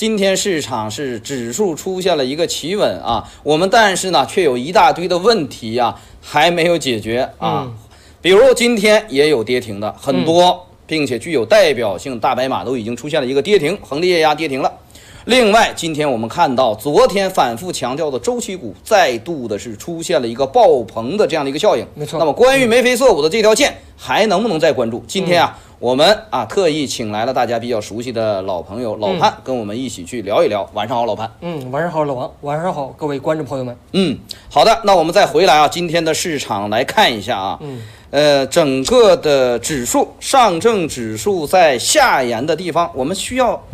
今天市场是指数出现了一个企稳啊，我们但是呢，却有一大堆的问题呀、还没有解决啊。嗯比如今天也有跌停的很多，并且具有代表性大白马都已经出现了一个跌停，恒力液压跌停了。另外，今天我们看到昨天反复强调的周期股再度的是出现了一个爆棚的这样的一个效应。没错那么关于眉飞色舞的这条线还能不能再关注？今天啊，我们啊特意请来了大家比较熟悉的老朋友老潘，跟我们一起去聊一聊。晚上好，老潘。嗯，晚上好，老王，晚上好，各位观众朋友们。嗯，好的，那我们再回来啊，今天的市场来看一下啊，嗯，呃，整个的指数，上证指数在下沿的地方，我们需要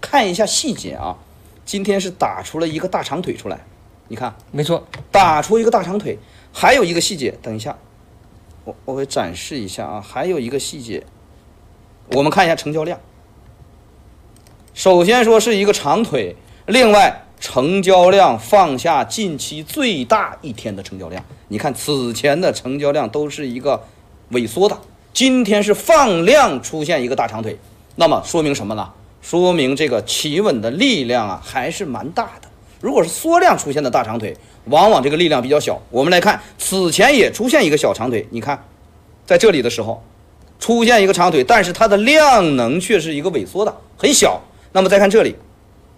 看一下细节啊。今天是打出了一个大长腿出来，你看，没错，打出一个大长腿，还有一个细节，等一下，我我会展示一下啊，还有一个细节，我们看一下成交量。首先说是一个长腿，另外成交量放下近期最大一天的成交量，你看此前的成交量都是一个萎缩的，今天是放量出现一个大长腿，那么说明什么呢？说明这个企稳的力量啊还是蛮大的。如果是缩量出现的大长腿，往往这个力量比较小。我们来看，此前也出现一个小长腿，你看，在这里的时候出现一个长腿，但是它的量能却是一个萎缩的，很小。那么再看这里，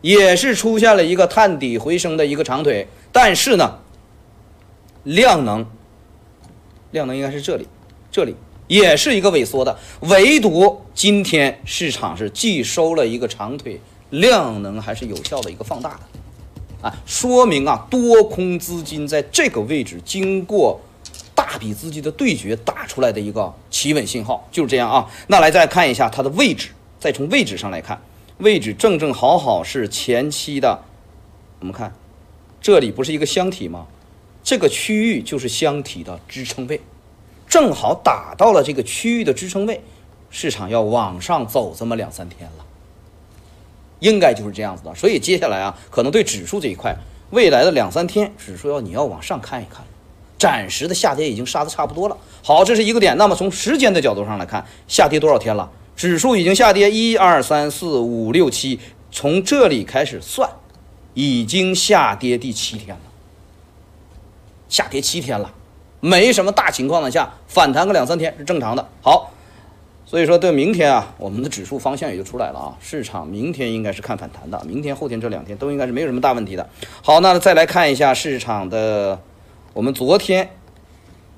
也是出现了一个探底回升的一个长腿，但是呢，量能，量能应该是这里，这里也是一个萎缩的，唯独今天市场是既收了一个长腿，量能还是有效的一个放大的。啊，说明啊，多空资金在这个位置经过大笔资金的对决打出来的一个企稳信号，就是这样啊。那来再看一下它的位置，再从位置上来看，位置正正好好是前期的，我们看这里不是一个箱体吗？这个区域就是箱体的支撑位，正好打到了这个区域的支撑位，市场要往上走这么两三天了。应该就是这样子的。所以接下来啊，可能对指数这一块，未来的两三天，指数要你要往上看一看，暂时的下跌已经杀的差不多了。好，这是一个点。那么从时间的角度上来看，下跌多少天了？指数已经下跌一二三四五六七，从这里开始算，已经下跌第七天了，下跌七天了，没什么大情况的下，反弹个两三天是正常的。好。所以说，对明天啊，我们的指数方向也就出来了啊。市场明天应该是看反弹的，明天、后天这两天都应该是没有什么大问题的。好，那再来看一下市场的，我们昨天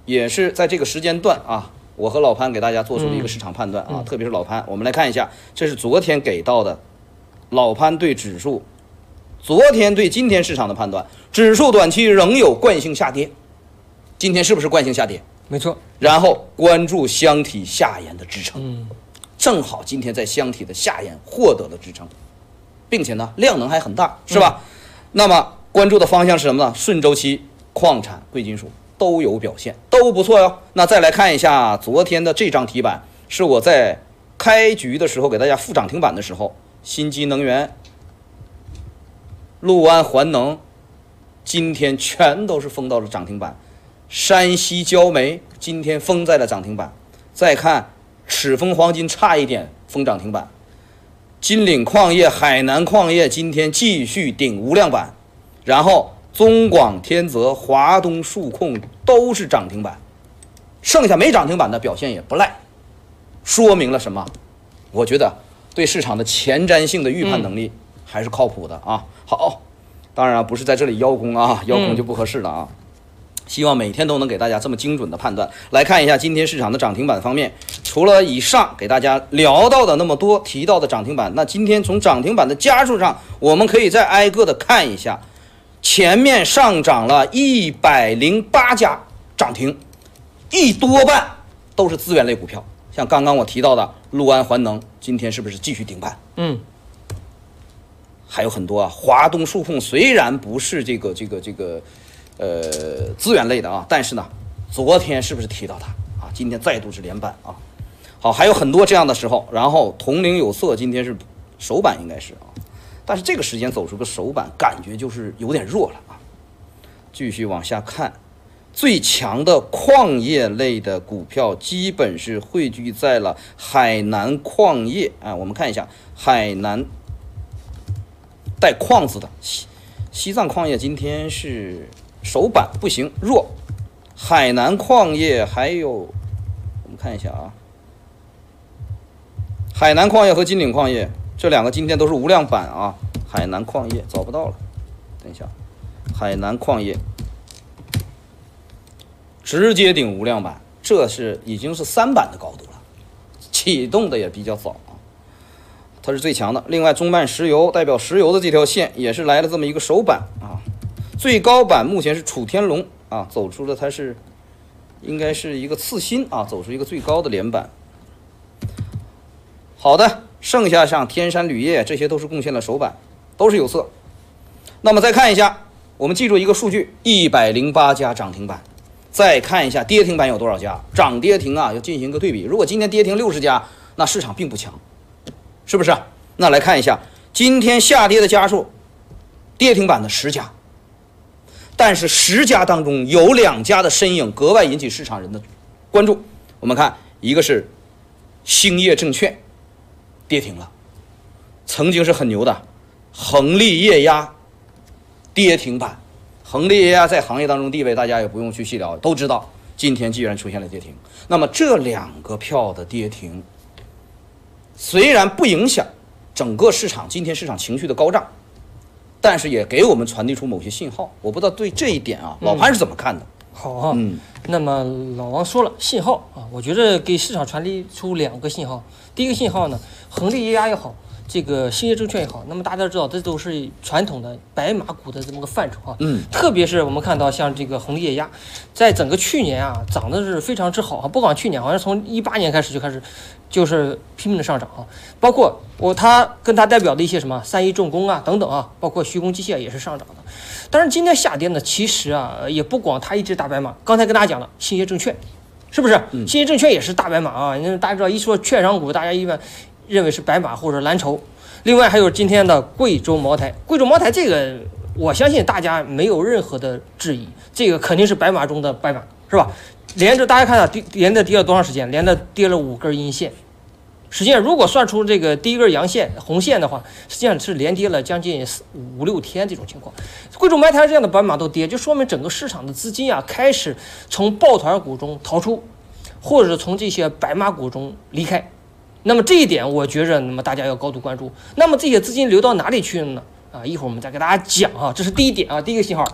也是在这个时间段啊，我和老潘给大家做出了一个市场判断啊，特别是老潘，我们来看一下，这是昨天给到的老潘对指数，昨天对今天市场的判断，指数短期仍有惯性下跌，今天是不是惯性下跌？没错，然后关注箱体下沿的支撑，嗯，正好今天在箱体的下沿获得了支撑，并且呢量能还很大，是吧？那么关注的方向是什么呢？顺周期、矿产、贵金属都有表现，都不错哟。那再来看一下昨天的这张题板，是我在开局的时候给大家附涨停板的时候，新基能源、陆安环能，今天全都是封到了涨停板。山西焦煤今天封在了涨停板，再看赤峰黄金差一点封涨停板，金岭矿业、海南矿业今天继续顶无量板，然后中广天泽、华东数控都是涨停板，剩下没涨停板的表现也不赖，说明了什么？我觉得对市场的前瞻性的预判能力还是靠谱的啊。好，当然啊，不是在这里邀功啊，邀功就不合适了啊。希望每天都能给大家这么精准的判断。来看一下今天市场的涨停板方面，除了以上给大家聊到的那么多提到的涨停板，那今天从涨停板的家数上，我们可以再挨个的看一下。前面上涨了一百零八家涨停，一多半都是资源类股票，像刚刚我提到的陆安环能，今天是不是继续顶板？嗯，还有很多啊，华东数控虽然不是这个这个这个。呃，资源类的啊，但是呢，昨天是不是提到它啊？今天再度是连板啊。好，还有很多这样的时候。然后铜陵有色今天是首板，应该是啊，但是这个时间走出个首板，感觉就是有点弱了啊。继续往下看，最强的矿业类的股票基本是汇聚在了海南矿业啊。我们看一下海南带矿字的西西藏矿业今天是首板不行弱，海南矿业还有我们看一下啊，海南矿业和金岭矿业这两个今天都是无量板啊，海南矿业找不到了，等一下，海南矿业直接顶无量板，这是已经是三板的高度了，启动的也比较早啊，它是最强的。另外，中曼石油代表石油的这条线也是来了这么一个首板啊，最高板目前是楚天龙啊，走出了它是应该是一个次新啊，走出一个最高的连板。好的，剩下像天山铝业这些都是贡献了首板，都是有色。那么再看一下，我们记住一个数据：一百零八家涨停板。再看一下跌停板有多少家，涨跌停啊要进行一个对比。如果今天跌停六十家，那市场并不强，是不是？那来看一下今天下跌的家数，跌停板的十家，但是十家当中有两家的身影格外引起市场人的关注。我们看，一个是兴业证券跌停了，曾经是很牛的恒力液压跌停板。恒力液压在行业当中地位，大家也不用去细聊，都知道。今天既然出现了跌停，那么这两个票的跌停，虽然不影响整个市场今天市场情绪的高涨，但是也给我们传递出某些信号。我不知道对这一点啊，老潘是怎么看的？好啊，嗯，那么老王说了信号啊，我觉得给市场传递出两个信号。第一个信号呢，恒力液压也好，这个兴业证券也好，那么大家知道这都是传统的白马股的这么个范畴啊。嗯，特别是我们看到像这个恒利液压，在整个去年啊涨的是非常之好啊，不光去年，好像从一八年开始就开始就是拼命的上涨啊。包括我它跟它代表的一些什么三一重工啊等等啊，包括徐工机械也是上涨的。但是今天下跌呢，其实啊也不光它一只大白马，刚才跟大家讲了兴业证券。是不是？兴业证券也是大白马啊！因为大家知道，一说券商股，大家一般认为是白马或者蓝筹。另外还有今天的贵州茅台，贵州茅台这个，我相信大家没有任何的质疑，这个肯定是白马中的白马，是吧？连着大家看到跌，连着跌了多长时间？连着跌了五根阴线。实际上，如果算出这个第一根阳线红线的话，实际上是连跌了将近四五六天这种情况。贵州茅台这样的白马都跌，就说明整个市场的资金啊开始从抱团股中逃出，或者从这些白马股中离开。那么这一点，我觉着那么大家要高度关注。那么这些资金流到哪里去了呢？啊，一会儿我们再给大家讲啊，这是第一点啊，第一个信号。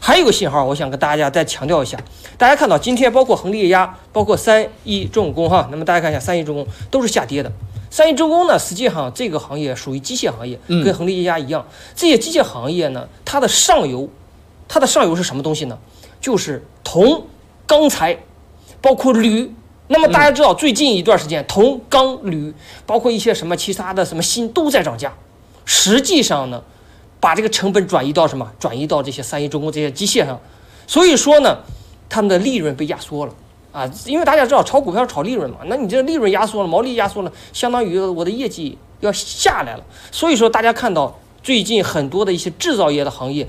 还有个信号，我想跟大家再强调一下。大家看到今天包括恒力液压，包括三一重工哈，那么大家看一下三一重工都是下跌的。三一重工呢，实际上这个行业属于机械行业，跟恒力液压一样。这些机械行业呢，它的上游，它的上游是什么东西呢？就是铜、钢材，包括铝。那么大家知道，最近一段时间，铜、钢、铝，包括一些什么其他的什么锌都在涨价。实际上呢，把这个成本转移到什么？转移到这些三一重工这些机械上。所以说呢，他们的利润被压缩了啊，因为大家知道炒股票炒利润嘛，那你这利润压缩了，毛利压缩了，相当于我的业绩要下来了。所以说，大家看到最近很多的一些制造业的行业。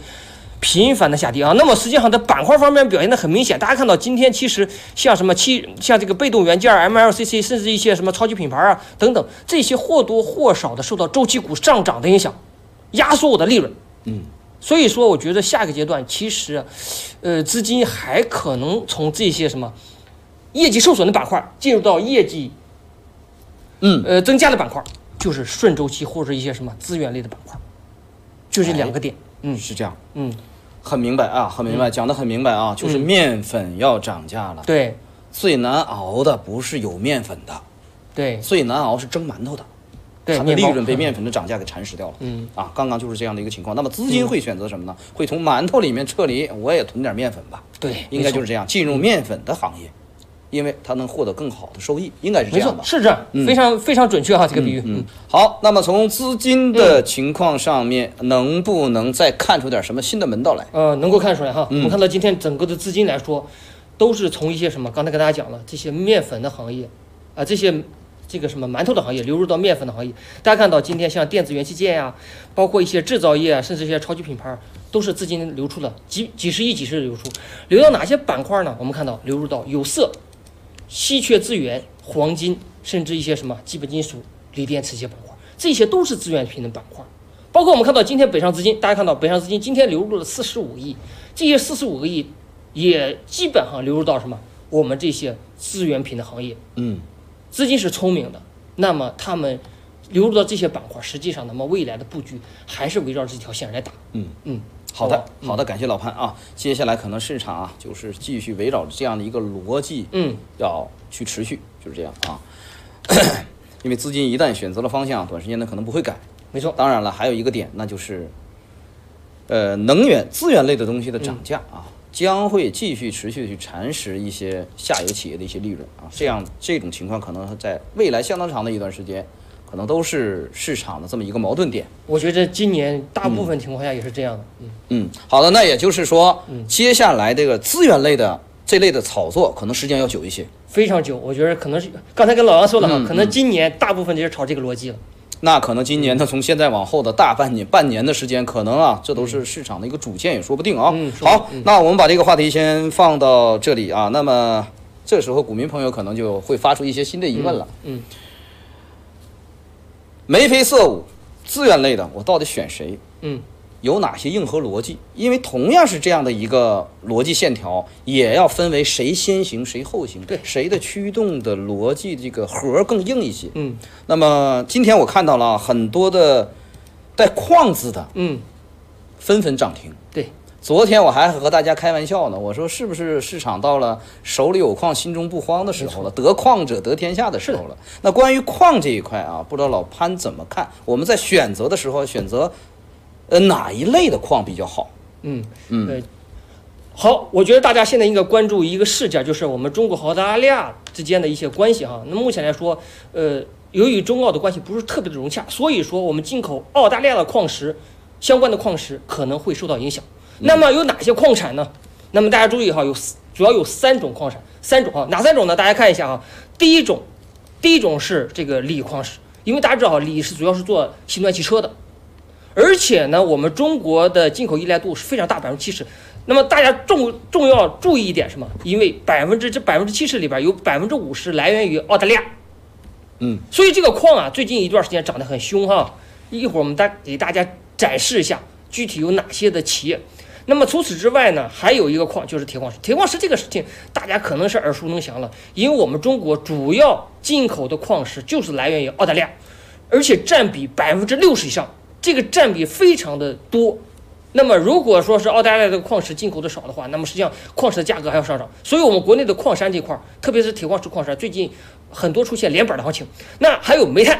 频繁的下跌啊，那么实际上在板块方面表现的很明显。大家看到今天其实像什么七像这个被动元件、MLCC，甚至一些什么超级品牌啊等等，这些或多或少的受到周期股上涨的影响，压缩我的利润。嗯，所以说我觉得下个阶段其实，呃，资金还可能从这些什么业绩受损的板块进入到业绩，嗯呃增加的板块，就是顺周期或者一些什么资源类的板块，就这两个点。嗯，是这样，嗯，很明白啊，很明白，讲得很明白啊，就是面粉要涨价了。对。最难熬的不是有面粉的，对。最难熬是蒸馒头的，对，它的利润被面粉的涨价给蚕食掉了。嗯。啊，刚刚就是这样的一个情况。那么资金会选择什么呢？会从馒头里面撤离，我也囤点面粉吧。对，应该就是这样，进入面粉的行业，因为它能获得更好的收益，应该是这没错样吧，？是这样，嗯非常非常准确哈，这个比喻。嗯，好，那么从资金的情况上面，能不能再看出点什么新的门道来？呃，能够看出来哈，嗯我们看到今天整个的资金来说，都是从一些什么，刚才跟大家讲了，这些面粉的行业，啊、这些这个什么馒头的行业流入到面粉的行业。大家看到今天像电子元器件呀、包括一些制造业啊，甚至一些超级品牌，都是资金流出的几几十亿、几十亿流出，流到哪些板块呢？我们看到流入到有色、稀缺资源、黄金，甚至一些什么基本金属、锂电池这些板块，这些都是资源品的板块。包括我们看到今天北上资金，大家看到北上资金今天流入了四十五亿，这些四十五个亿也基本上流入到什么？我们这些资源品的行业，嗯，资金是聪明的，那么他们流入到这些板块，实际上那么未来的布局还是围绕这条线来打。嗯嗯，好的好，的，感谢老潘啊。接下来可能市场啊，就是继续围绕着这样的一个逻辑，嗯，要去持续，就是这样啊。因为资金一旦选择了方向，短时间内可能不会改。没错，当然了，还有一个点，那就是，呃，能源资源类的东西的涨价啊，将会继续持续地去蚕食一些下游企业的一些利润啊。这样这种情况可能在未来相当长的一段时间，可能都是市场的这么一个矛盾点。我觉得今年大部分情况下也是这样的。嗯，嗯，好的，那也就是说，嗯接下来这个资源类的这类的炒作，可能时间要久一些。非常久，我觉得可能是刚才跟老杨说了哈，嗯可能今年大部分就是炒这个逻辑了。那可能今年呢，从现在往后的大半年、半年的时间，可能啊，这都是市场的一个主线，也说不定啊。嗯好，那我们把这个话题先放到这里啊。那么这时候，股民朋友可能就会发出一些新的疑问了。嗯，眉飞色舞，资源类的，我到底选谁？嗯，有哪些硬核逻辑？因为同样是这样的一个逻辑线条，也要分为谁先行谁后行，对谁的驱动的逻辑这个核更硬一些。嗯那么今天我看到了很多的带“框”字的嗯，纷纷涨停。对，昨天我还和大家开玩笑呢，我说是不是市场到了手里有矿心中不慌的时候了，得矿者得天下的时候了？那关于矿这一块啊，不知道老潘怎么看？我们在选择的时候选择呃哪一类的矿比较好？嗯嗯对。好，我觉得大家现在应该关注一个事件，就是我们中国和澳大利亚之间的一些关系哈。那目前来说，呃，由于中澳的关系不是特别的融洽，所以说我们进口澳大利亚的矿石相关的矿石可能会受到影响。那么有哪些矿产呢？那么大家注意哈，有主要有三种矿产，三种啊，哪三种呢？大家看一下啊，第一种，第一种是这个锂矿石，因为大家知道哈，锂是主要是做新能源汽车的，而且呢，我们中国的进口依赖度是非常大，百分之七十。那么大家重重要注意一点什么？因为百分之这百分之七十里边有百分之五十来源于澳大利亚，嗯，所以这个矿啊，最近一段时间涨得很凶哈。一会儿我们大给大家展示一下具体有哪些的企业。那么除此之外呢，还有一个矿就是铁矿石。铁矿石这个事情大家可能是耳熟能详了，因为我们中国主要进口的矿石就是来源于澳大利亚，而且占比百分之六十以上，这个占比非常的多。那么如果说是澳大利亚的矿石进口的少的话，那么实际上矿石的价格还要上涨。所以，我们国内的矿山这块，特别是铁矿石矿山，最近很多出现连板的行情。那还有煤炭，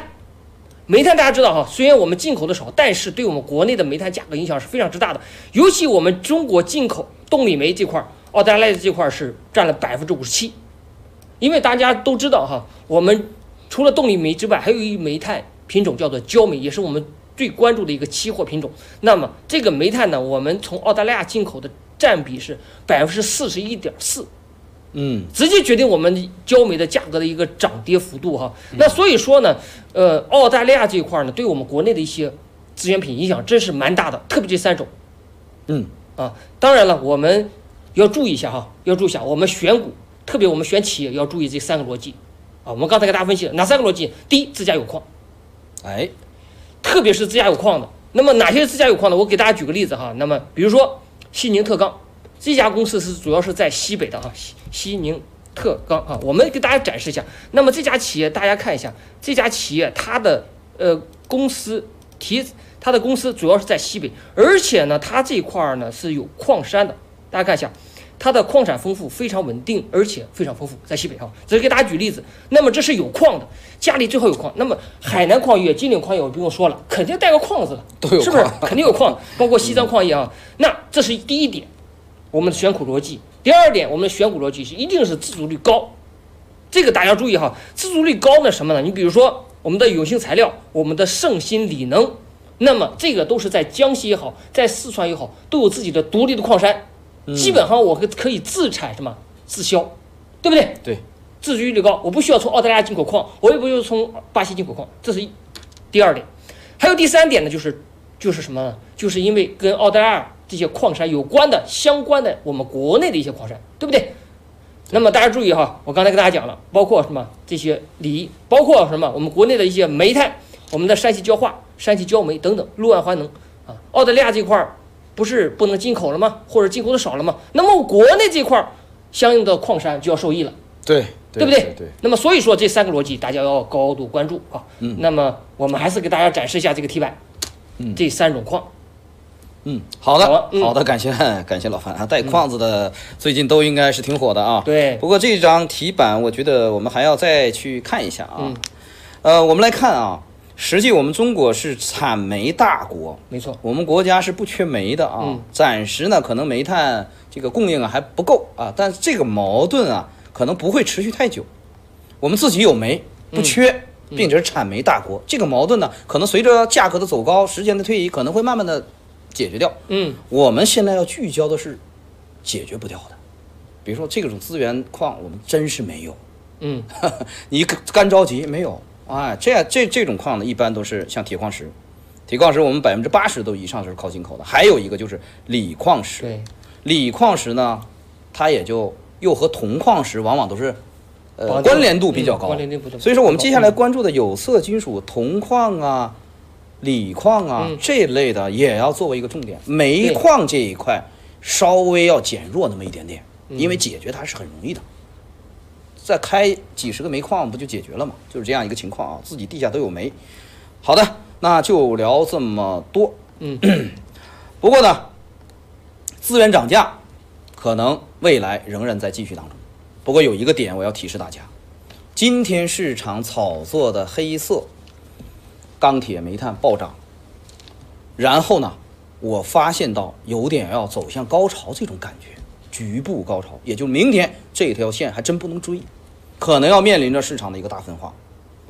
煤炭大家知道哈，虽然我们进口的少，但是对我们国内的煤炭价格影响是非常之大的。尤其我们中国进口动力煤这块，澳大利亚这块是占了百分之五十七。因为大家都知道哈，我们除了动力煤之外，还有一煤炭品种叫做焦煤，也是我们最关注的一个期货品种。那么这个煤炭呢，我们从澳大利亚进口的占比是百分之四十一点四，嗯直接决定我们焦煤的价格的一个涨跌幅度哈。那所以说呢，呃，澳大利亚这一块呢，对我们国内的一些资源品影响真是蛮大的，特别这三种嗯啊。当然了，我们要注意一下哈，要注意一下，我们选股，特别我们选企业要注意这三个逻辑啊。我们刚才给大家分析了哪三个逻辑？第一，自家有矿。哎特别是自家有矿的。那么哪些是自家有矿的？我给大家举个例子哈。那么比如说西宁特钢这家公司是主要是在西北的哈，西西宁特钢啊，我们给大家展示一下。那么这家企业大家看一下，这家企业它的呃公司提它的公司主要是在西北，而且呢它这块儿呢是有矿山的，大家看一下。它的矿产丰富，非常稳定，而且非常丰富，在西北哈。只是给大家举例子。那么这是有矿的，家里最好有矿。那么海南矿业、金岭矿业我不用说了，肯定带个矿字了，都有是不是？肯定有矿，包括西藏矿业啊。那这是第一点，我们的选股逻辑。第二点，我们的选股逻辑是一定是自主率高，这个大家注意哈，自主率高呢什么呢？你比如说我们的永兴材料，我们的盛鑫锂能，那么这个都是在江西也好，在四川也好，都有自己的独立的矿山，基本上我可可以自产什么自销，对不对？对，自主率高，我不需要从澳大利亚进口矿，我也不用从巴西进口矿，这是一第二点。还有第三点呢，就是就是什么呢？就是因为跟澳大利亚这些矿山有关的、相关的我们国内的一些矿山，对不对？那么大家注意哈，我刚才跟大家讲了，包括什么这些锂，包括什么我们国内的一些煤炭，我们的山西焦化、山西焦煤等等，陆安环能啊，澳大利亚这块儿不是不能进口了吗？或者进口的少了吗？那么国内这块儿相应的矿山就要受益了。对对不对对？那么所以说这三个逻辑大家要高度关注啊。嗯那么我们还是给大家展示一下这个题板，嗯这三种矿。嗯，好的好啊，嗯。好的，感谢 感谢老范啊，带框子的最近都应该是挺火的啊。对。不过这张题板，我觉得我们还要再去看一下啊。嗯。呃，我们来看啊，实际我们中国是产煤大国，没错，我们国家是不缺煤的啊。嗯。暂时呢，可能煤炭这个供应啊还不够啊，但这个矛盾啊可能不会持续太久。我们自己有煤不缺，并且是产煤大国，这个矛盾呢，可能随着价格的走高，时间的推移，可能会慢慢的解决掉。嗯。我们现在要聚焦的是解决不掉的，比如说这种资源矿，我们真是没有。嗯。你干着急没有？哎，这样这这种矿呢，一般都是像铁矿石，铁矿石我们百分之八十都以上是靠进口的。还有一个就是锂矿石，对，锂矿石呢，它也就又和铜矿石往往都是呃关联度比较高，嗯关联度比较高所以说我们接下来关注的有色金属，铜矿啊、锂矿啊、嗯这类的也要作为一个重点。煤矿这一块稍微要减弱那么一点点，嗯因为解决它是很容易的。再开几十个煤矿不就解决了吗？就是这样一个情况啊，自己地下都有煤。好的，那就聊这么多。嗯，不过呢，资源涨价可能未来仍然在继续当中。不过有一个点我要提示大家，今天市场炒作的黑色钢铁、煤炭暴涨，然后呢，我发现到有点要走向高潮这种感觉，局部高潮，也就明天这条线还真不能追，可能要面临着市场的一个大分化。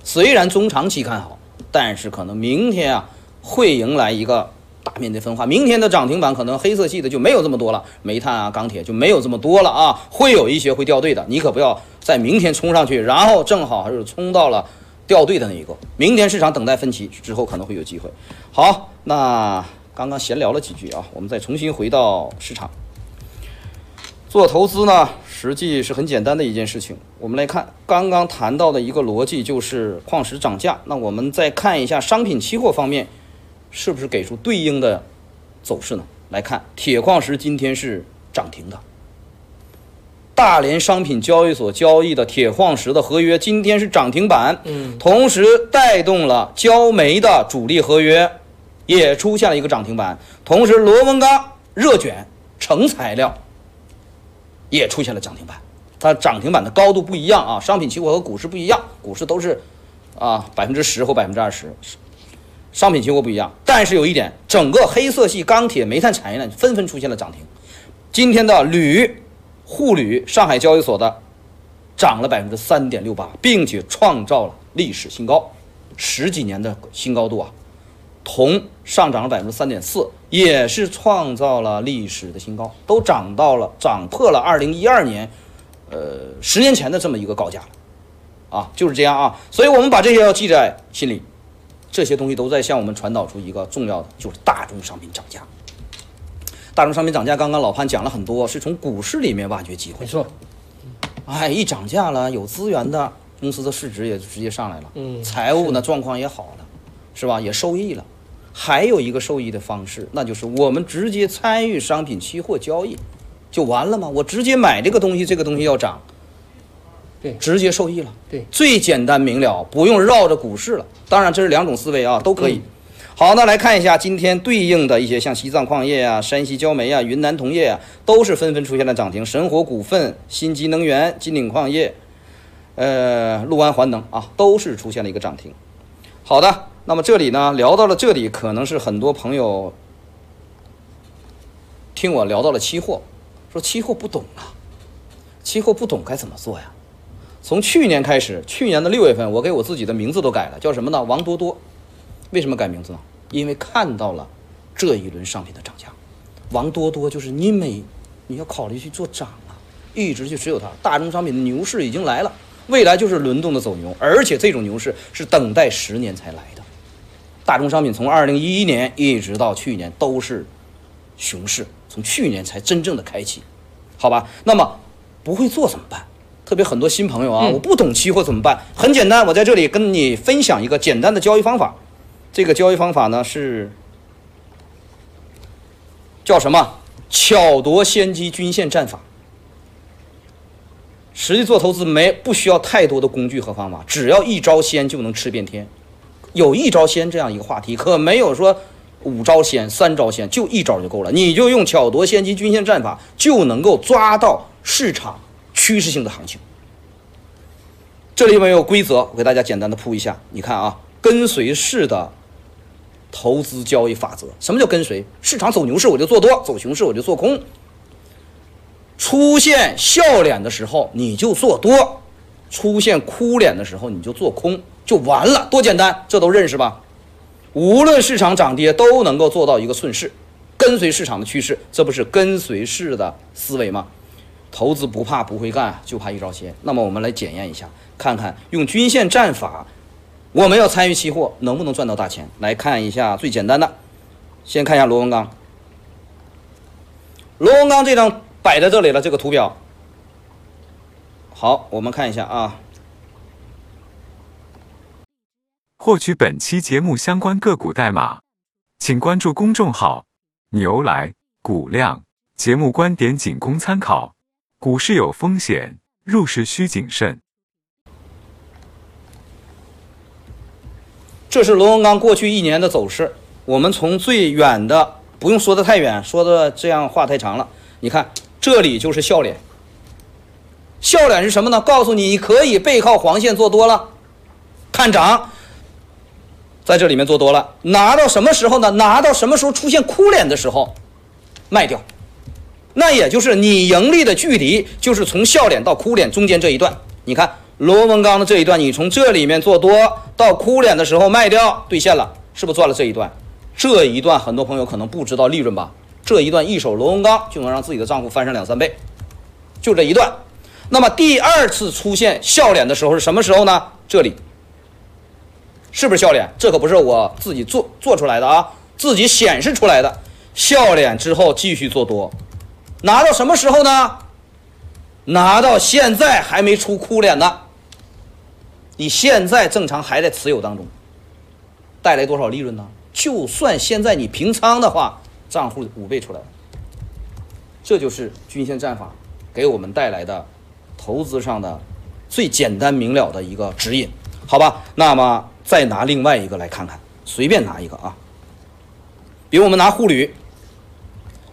虽然中长期看好，但是可能明天啊会迎来一个大面积分化。明天的涨停板可能黑色系的就没有这么多了，煤炭啊、钢铁就没有这么多了啊，会有一些会掉队的。你可不要在明天冲上去，然后正好还是冲到了掉队的那一个。明天市场等待分歧之后可能会有机会。好，那刚刚闲聊了几句啊，我们再重新回到市场。做投资呢，实际是很简单的一件事情。我们来看刚刚谈到的一个逻辑，就是矿石涨价。那我们再看一下商品期货方面，是不是给出对应的走势呢？来看铁矿石今天是涨停的，大连商品交易所交易的铁矿石的合约今天是涨停板，嗯，同时带动了焦煤的主力合约也出现了一个涨停板，同时螺纹钢、热卷、成材料也出现了涨停板。它涨停板的高度不一样啊，商品期货和股市不一样，股市都是啊百分之十或百分之二十，商品期货不一样。但是有一点，整个黑色系钢铁、煤炭产业呢纷纷出现了涨停。今天的铝、沪铝上海交易所的涨了百分之三点六八，并且创造了历史新高，十几年的新高度啊。铜上涨了百分之三点四，也是创造了历史的新高，都涨到了涨破了二零一二年，呃，十年前的这么一个高价，啊，就是这样啊。所以我们把这些要记在心里，这些东西都在向我们传导出一个重要的，就是大宗商品涨价。大宗商品涨价，刚刚老潘讲了很多，是从股市里面挖掘机会没。错，哎，一涨价了，有资源的公司的市值也直接上来了，嗯财务呢状况也好了，是吧？也受益了。还有一个受益的方式，那就是我们直接参与商品期货交易，就完了吗？我直接买这个东西，这个东西要涨，对直接受益了。对，最简单明了，不用绕着股市了。当然，这是两种思维啊，都可以。嗯好，那来看一下今天对应的一些，像西藏矿业啊、山西焦煤啊、云南铜业啊，都是纷纷出现了涨停。神火股份、新基能源、金鼎矿业，呃，陆安环能啊，都是出现了一个涨停。好的，那么这里呢，聊到了这里，可能是很多朋友听我聊到了期货，说期货不懂啊，期货不懂该怎么做呀？从去年开始，去年的六月份，我给我自己的名字都改了，叫什么呢？王多多。为什么改名字呢？因为看到了这一轮商品的涨价。王多多就是你每你要考虑去做涨啊，一直就只有它。大宗商品的牛市已经来了，未来就是轮动的走牛，而且这种牛市是等待十年才来的。大宗商品从二零一一年一直到去年都是熊市，从去年才真正的开启，好吧？那么不会做怎么办？特别很多新朋友啊，嗯我不懂期货怎么办？很简单，我在这里跟你分享一个简单的交易方法。这个交易方法呢是叫什么？巧夺先机均线战法。实际做投资没不需要太多的工具和方法，只要一招鲜就能吃遍天。有一招鲜这样一个话题，可没有说五招鲜、三招鲜，就一招就够了。你就用巧夺先机均线战法，就能够抓到市场趋势性的行情。这里面有规则，我给大家简单的铺一下。你看啊，跟随式的投资交易法则，什么叫跟随？市场走牛市我就做多，走熊市我就做空。出现笑脸的时候你就做多，出现哭脸的时候你就做空，就完了，多简单，这都认识吧？无论市场涨跌都能够做到一个顺势，跟随市场的趋势，这不是跟随式的思维吗？投资不怕不会干，就怕一招鲜。那么我们来检验一下，看看用均线战法，我们要参与期货能不能赚到大钱？来看一下最简单的，先看一下螺纹钢。螺纹钢这张摆在这里了，这个图表。好，我们看一下啊。获取本期节目相关个股代码，请关注公众号“牛来股量”。节目观点仅供参考，股市有风险，入市需谨慎。这是螺纹钢过去一年的走势。我们从最远的，不用说的太远，说的这样话太长了。你看，这里就是笑脸。笑脸是什么呢？告诉你可以背靠黄线做多了，看涨，在这里面做多了，拿到什么时候呢？拿到什么时候出现哭脸的时候，卖掉。那也就是你盈利的距离，就是从笑脸到哭脸中间这一段。你看螺纹钢的这一段，你从这里面做多到哭脸的时候卖掉，兑现了，是不是赚了这一段？这一段很多朋友可能不知道利润吧？这一段一手螺纹钢就能让自己的账户翻上两三倍，就这一段。那么第二次出现笑脸的时候是什么时候呢？这里是不是笑脸？这可不是我自己做做出来的啊，自己显示出来的。笑脸之后继续做多。拿到什么时候呢？拿到现在还没出哭脸呢。你现在正常还在持有当中，带来多少利润呢？就算现在你平仓的话，账户五倍出来了。这就是均线战法给我们带来的投资上的最简单明了的一个指引，好吧？那么再拿另外一个来看看，随便拿一个啊，比如我们拿沪铝。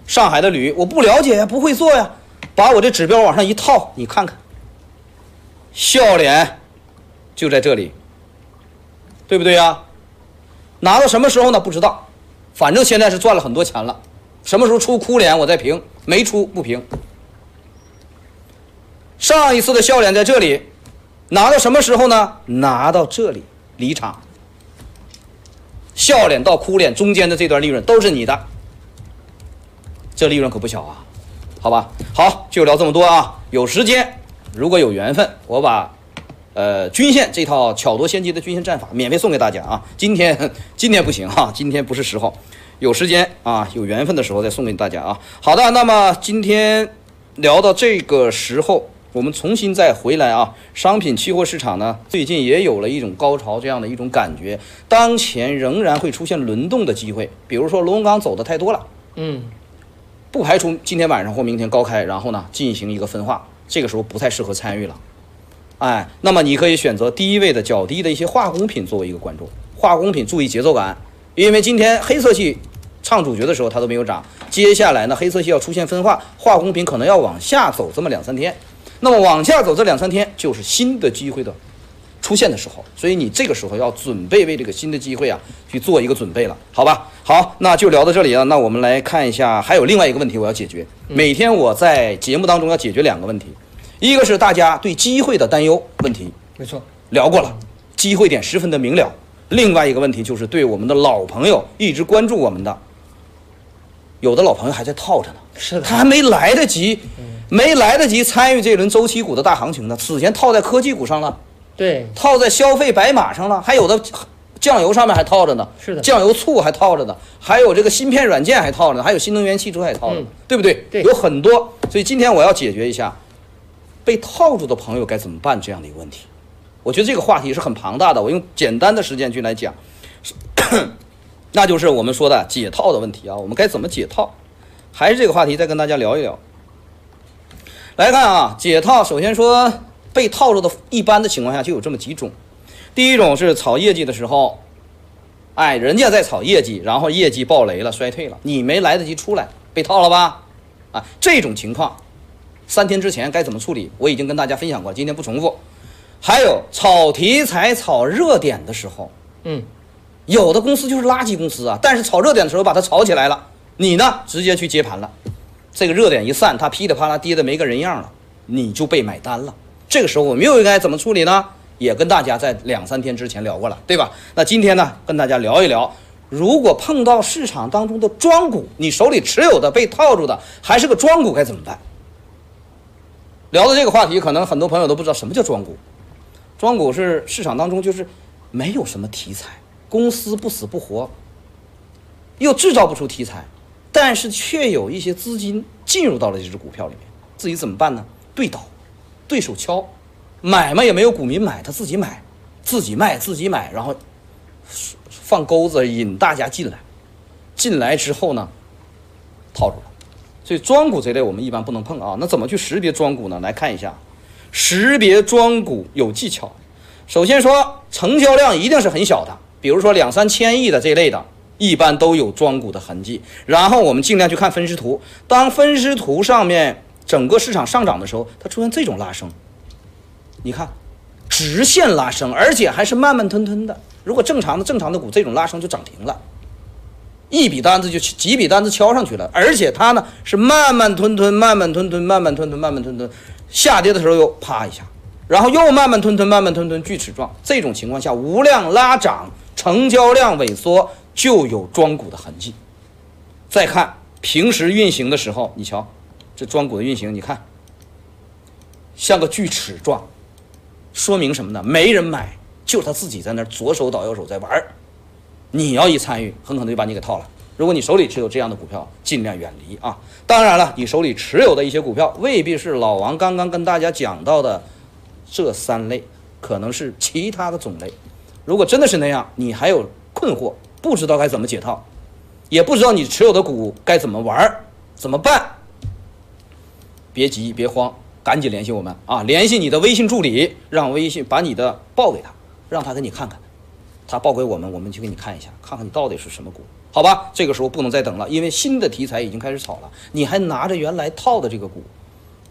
上海的铝，我不了解呀，不会做呀，把我这指标往上一套，你看看，笑脸就在这里，对不对呀？拿到什么时候呢？不知道，反正现在是赚了很多钱了。什么时候出哭脸，我再评；没出不评。上一次的笑脸在这里，拿到什么时候呢？拿到这里离场，笑脸到哭脸中间的这段利润都是你的。这利润可不小啊，好吧，好，就聊这么多啊。有时间，如果有缘分，我把呃均线这套巧夺先机的均线战法免费送给大家啊。今天 今天不行哈，今天不是时候，有时间啊，有缘分的时候再送给大家啊。好的，那么今天聊到这个时候，我们重新再回来啊。商品期货市场呢，最近也有了一种高潮这样的一种感觉，当前仍然会出现轮动的机会，比如说螺纹钢走的太多了，嗯。不排除今天晚上或明天高开，然后呢进行一个分化，这个时候不太适合参与了。哎，那么你可以选择低位的较低的一些化工品作为一个关注。化工品注意节奏感，因为今天黑色系唱主角的时候它都没有涨，接下来呢黑色系要出现分化，化工品可能要往下走这么两三天。那么往下走这两三天就是新的机会的。出现的时候，所以你这个时候要准备为这个新的机会啊去做一个准备了，好吧？好，那就聊到这里啊。那我们来看一下，还有另外一个问题我要解决。每天我在节目当中要解决两个问题，一个是大家对机会的担忧问题，没错，聊过了，机会点十分的明了。另外一个问题就是对我们的老朋友一直关注我们的，有的老朋友还在套着呢，是的，他还没来得及，没来得及参与这轮周期股的大行情呢，此前套在科技股上了。对，套在消费白马上了，还有的酱油上面还套着呢，是的，酱油醋还套着呢，还有这个芯片软件还套着呢，还有新能源汽车还套着呢，对不对？对，有很多。所以今天我要解决一下被套住的朋友该怎么办这样的一个问题。我觉得这个话题是很庞大的，我用简单的时间去来讲。那就是我们说的解套的问题啊，我们该怎么解套？还是这个话题，再跟大家聊一聊。来看啊，解套，首先说被套住的，一般的情况下就有这么几种。第一种是炒业绩的时候，哎，人家在炒业绩，然后业绩暴雷了，衰退了，你没来得及出来，被套了吧？啊，这种情况，三天之前该怎么处理，我已经跟大家分享过，今天不重复。还有炒题材、炒热点的时候，嗯，有的公司就是垃圾公司啊，但是炒热点的时候把它炒起来了，你呢直接去接盘了，这个热点一散，它噼里啪啦跌的没个人样了，你就被买单了。这个时候我们又应该怎么处理呢？也跟大家在两三天之前聊过了，对吧？那今天呢，跟大家聊一聊，如果碰到市场当中的庄股，你手里持有的被套住的还是个庄股，该怎么办？聊的这个话题，可能很多朋友都不知道什么叫庄股。庄股是市场当中就是没有什么题材，公司不死不活，又制造不出题材，但是却有一些资金进入到了这只股票里面，自己怎么办呢？对倒，对手敲，买嘛也没有股民买，他自己买，自己卖自己买，然后放钩子引大家进来，进来之后呢，套住了。所以庄股这类我们一般不能碰啊。那怎么去识别庄股呢？来看一下。识别庄股有技巧，首先说成交量一定是很小的，比如说两三千亿的这类的，一般都有庄股的痕迹。然后我们尽量去看分时图，当分时图上面整个市场上涨的时候，它出现这种拉升，你看直线拉升，而且还是慢慢吞吞的。如果正常的正常的股这种拉升就涨停了，一笔单子就几笔单子敲上去了，而且它呢是慢慢吞吞，慢慢吞吞，慢慢吞吞，慢慢吞吞。下跌的时候又啪一下，然后又慢慢吞吞，慢慢吞吞，锯齿状。这种情况下，无量拉涨，成交量萎缩，就有庄股的痕迹。再看平时运行的时候，你瞧，这庄股的运行，你看像个锯齿状，说明什么呢？没人买，就他自己在那左手倒右手在玩儿。你要一参与，很可能就把你给套了。如果你手里持有这样的股票，尽量远离啊。当然了，你手里持有的一些股票未必是老王刚刚跟大家讲到的这三类，可能是其他的种类。如果真的是那样，你还有困惑，不知道该怎么解套，也不知道你持有的股该怎么玩，怎么办？别急，别慌，赶紧联系我们啊！联系你的微信助理，让微信把你的报给他，让他给你看看。他报给我们，我们去给你看一下，看看你到底是什么股。好吧，这个时候不能再等了，因为新的题材已经开始炒了，你还拿着原来套的这个股，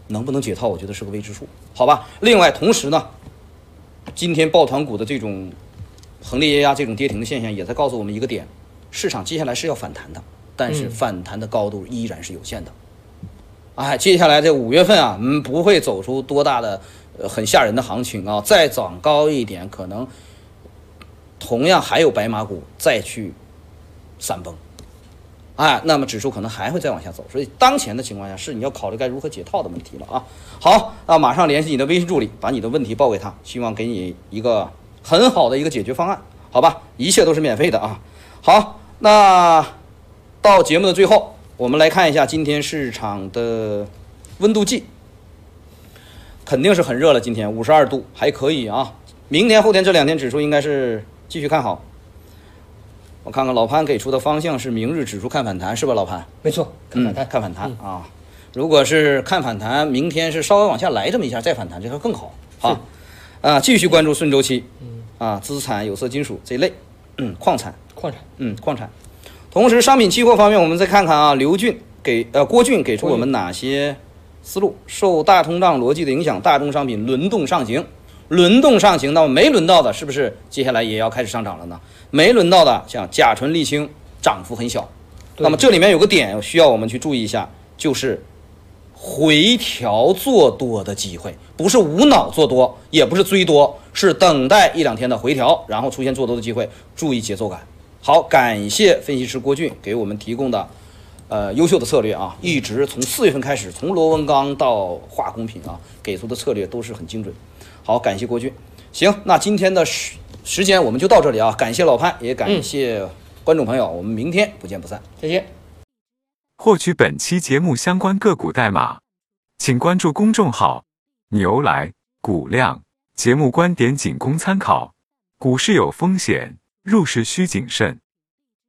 能不能解套？我觉得是个未知数。好吧，另外同时呢，今天抱团股的这种横列压压、这种跌停的现象，也在告诉我们一个点：市场接下来是要反弹的，但是反弹的高度依然是有限的。哎，接下来这五月份啊，嗯，不会走出多大的呃很吓人的行情啊，再涨高一点，可能同样还有白马股再去。闪崩，哎，那么指数可能还会再往下走，所以当前的情况下是你要考虑该如何解套的问题了啊。好，那马上联系你的微信助理，把你的问题报给他，希望给你一个很好的一个解决方案，好吧？一切都是免费的啊。好，那到节目的最后，我们来看一下今天市场的温度计，肯定是很热了，今天五十二度，还可以啊。明天、后天这两天指数应该是继续看好。我看看老潘给出的方向是明日指数看反弹，是吧？老潘，没错，看反弹，看反弹啊！如果是看反弹，明天是稍微往下来这么一下再反弹，这个更好啊！啊，继续关注顺周期，啊，资产、有色金属这一类，嗯，矿产，矿产，嗯，矿产。同时，商品期货方面，我们再看看啊，刘俊给呃郭俊给出我们哪些思路？受大通胀逻辑的影响，大宗商品轮动上行。轮动上行，那么没轮到的，是不是接下来也要开始上涨了呢？没轮到的，像甲醇、沥青，涨幅很小。那么这里面有个点需要我们去注意一下，就是回调做多的机会，不是无脑做多，也不是追多，是等待一两天的回调，然后出现做多的机会，注意节奏感。好，感谢分析师郭俊给我们提供的呃优秀的策略啊，一直从四月份开始，从螺纹钢到化工品啊，给出的策略都是很精准。好，感谢郭军。行，那今天的时时间我们就到这里啊！感谢老潘，也感谢观众朋友，我们明天不见不散，再见。获取本期节目相关个股代码，请关注公众号“牛来股量”。节目观点仅供参考，股市有风险，入市需谨慎。